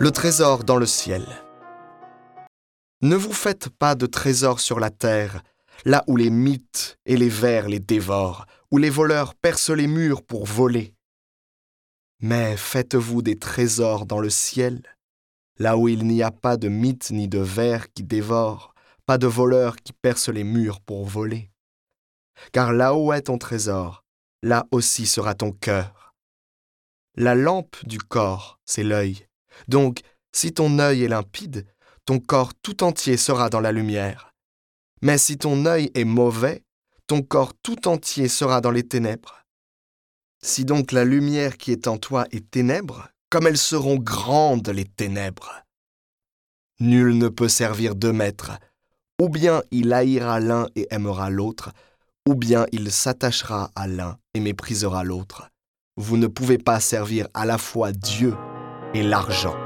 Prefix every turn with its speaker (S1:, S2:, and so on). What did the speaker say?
S1: Le trésor dans le ciel. Ne vous faites pas de trésor sur la terre, là où les mythes et les vers les dévorent, où les voleurs percent les murs pour voler. Mais faites-vous des trésors dans le ciel, là où il n'y a pas de mythes ni de vers qui dévorent, pas de voleurs qui percent les murs pour voler. Car là où est ton trésor, là aussi sera ton cœur. La lampe du corps, c'est l'œil. Donc, si ton œil est limpide, ton corps tout entier sera dans la lumière. Mais si ton œil est mauvais, ton corps tout entier sera dans les ténèbres. Si donc la lumière qui est en toi est ténèbres, comme elles seront grandes les ténèbres. Nul ne peut servir deux maîtres. Ou bien il haïra l'un et aimera l'autre, ou bien il s'attachera à l'un et méprisera l'autre. Vous ne pouvez pas servir à la fois Dieu et l'argent.